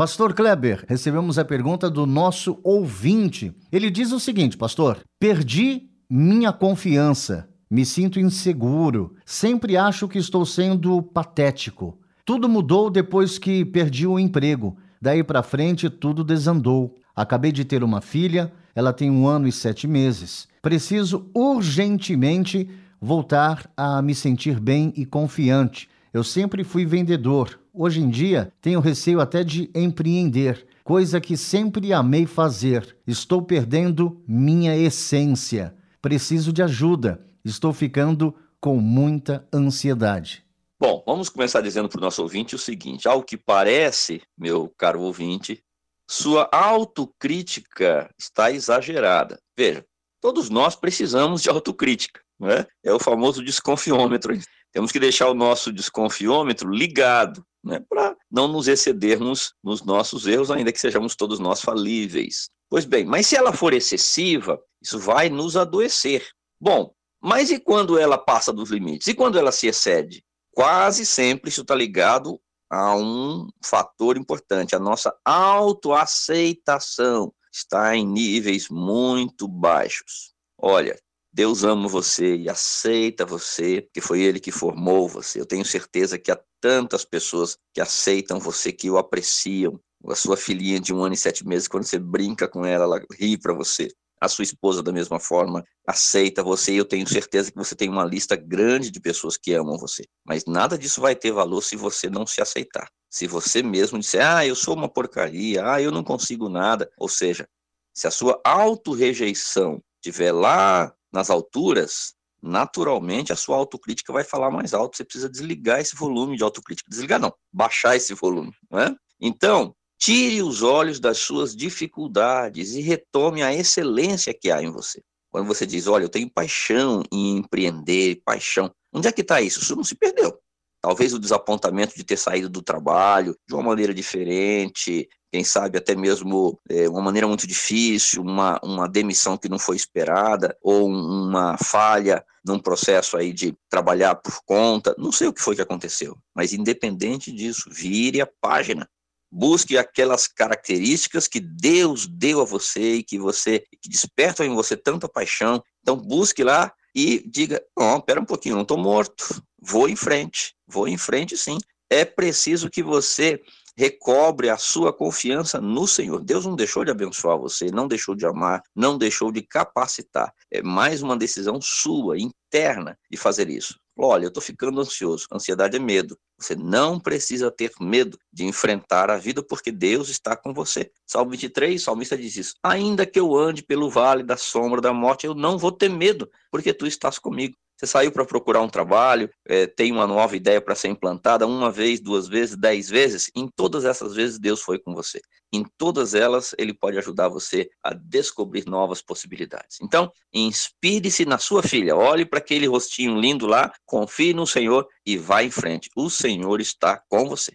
Pastor Kleber, recebemos a pergunta do nosso ouvinte. Ele diz o seguinte, pastor: Perdi minha confiança, me sinto inseguro, sempre acho que estou sendo patético. Tudo mudou depois que perdi o emprego. Daí para frente tudo desandou. Acabei de ter uma filha, ela tem um ano e sete meses. Preciso urgentemente voltar a me sentir bem e confiante. Eu sempre fui vendedor, Hoje em dia, tenho receio até de empreender, coisa que sempre amei fazer. Estou perdendo minha essência. Preciso de ajuda. Estou ficando com muita ansiedade. Bom, vamos começar dizendo para o nosso ouvinte o seguinte: ao que parece, meu caro ouvinte, sua autocrítica está exagerada. Veja, todos nós precisamos de autocrítica, não é? É o famoso desconfiômetro. Temos que deixar o nosso desconfiômetro ligado, né, para não nos excedermos nos nossos erros, ainda que sejamos todos nós falíveis. Pois bem, mas se ela for excessiva, isso vai nos adoecer. Bom, mas e quando ela passa dos limites? E quando ela se excede? Quase sempre isso está ligado a um fator importante, a nossa autoaceitação está em níveis muito baixos. Olha, Deus ama você e aceita você, porque foi Ele que formou você. Eu tenho certeza que há tantas pessoas que aceitam você, que o apreciam. A sua filhinha de um ano e sete meses, quando você brinca com ela, ela ri para você. A sua esposa, da mesma forma, aceita você e eu tenho certeza que você tem uma lista grande de pessoas que amam você. Mas nada disso vai ter valor se você não se aceitar. Se você mesmo disser, ah, eu sou uma porcaria, ah, eu não consigo nada. Ou seja, se a sua autorrejeição estiver lá nas alturas, naturalmente a sua autocrítica vai falar mais alto. Você precisa desligar esse volume de autocrítica. Desligar não, baixar esse volume. Não é? Então, tire os olhos das suas dificuldades e retome a excelência que há em você. Quando você diz, olha, eu tenho paixão em empreender, paixão. Onde é que está isso? Isso não se perdeu. Talvez o desapontamento de ter saído do trabalho de uma maneira diferente, quem sabe até mesmo é, uma maneira muito difícil, uma, uma demissão que não foi esperada, ou uma falha num processo aí de trabalhar por conta, não sei o que foi que aconteceu, mas independente disso, vire a página. Busque aquelas características que Deus deu a você e que você que despertam em você tanta paixão. Então busque lá e diga: "Não, pera um pouquinho, não estou morto. Vou em frente. Vou em frente sim." É preciso que você recobre a sua confiança no Senhor. Deus não deixou de abençoar você, não deixou de amar, não deixou de capacitar. É mais uma decisão sua, interna, de fazer isso. Olha, eu estou ficando ansioso. Ansiedade é medo. Você não precisa ter medo de enfrentar a vida, porque Deus está com você. Salmo 23, o salmista diz isso. Ainda que eu ande pelo vale da sombra da morte, eu não vou ter medo, porque tu estás comigo. Você saiu para procurar um trabalho, é, tem uma nova ideia para ser implantada uma vez, duas vezes, dez vezes. Em todas essas vezes, Deus foi com você. Em todas elas, Ele pode ajudar você a descobrir novas possibilidades. Então, inspire-se na sua filha. Olhe para aquele rostinho lindo lá, confie no Senhor e vá em frente. O Senhor está com você.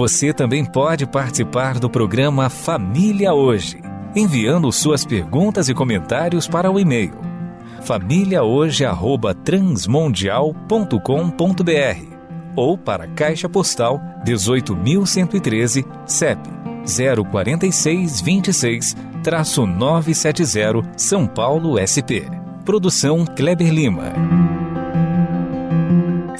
Você também pode participar do programa Família Hoje, enviando suas perguntas e comentários para o e-mail famíliahoje@transmundial.com.br ou para a Caixa Postal 18113, CEP 046 26 970 São Paulo SP. Produção Kleber Lima.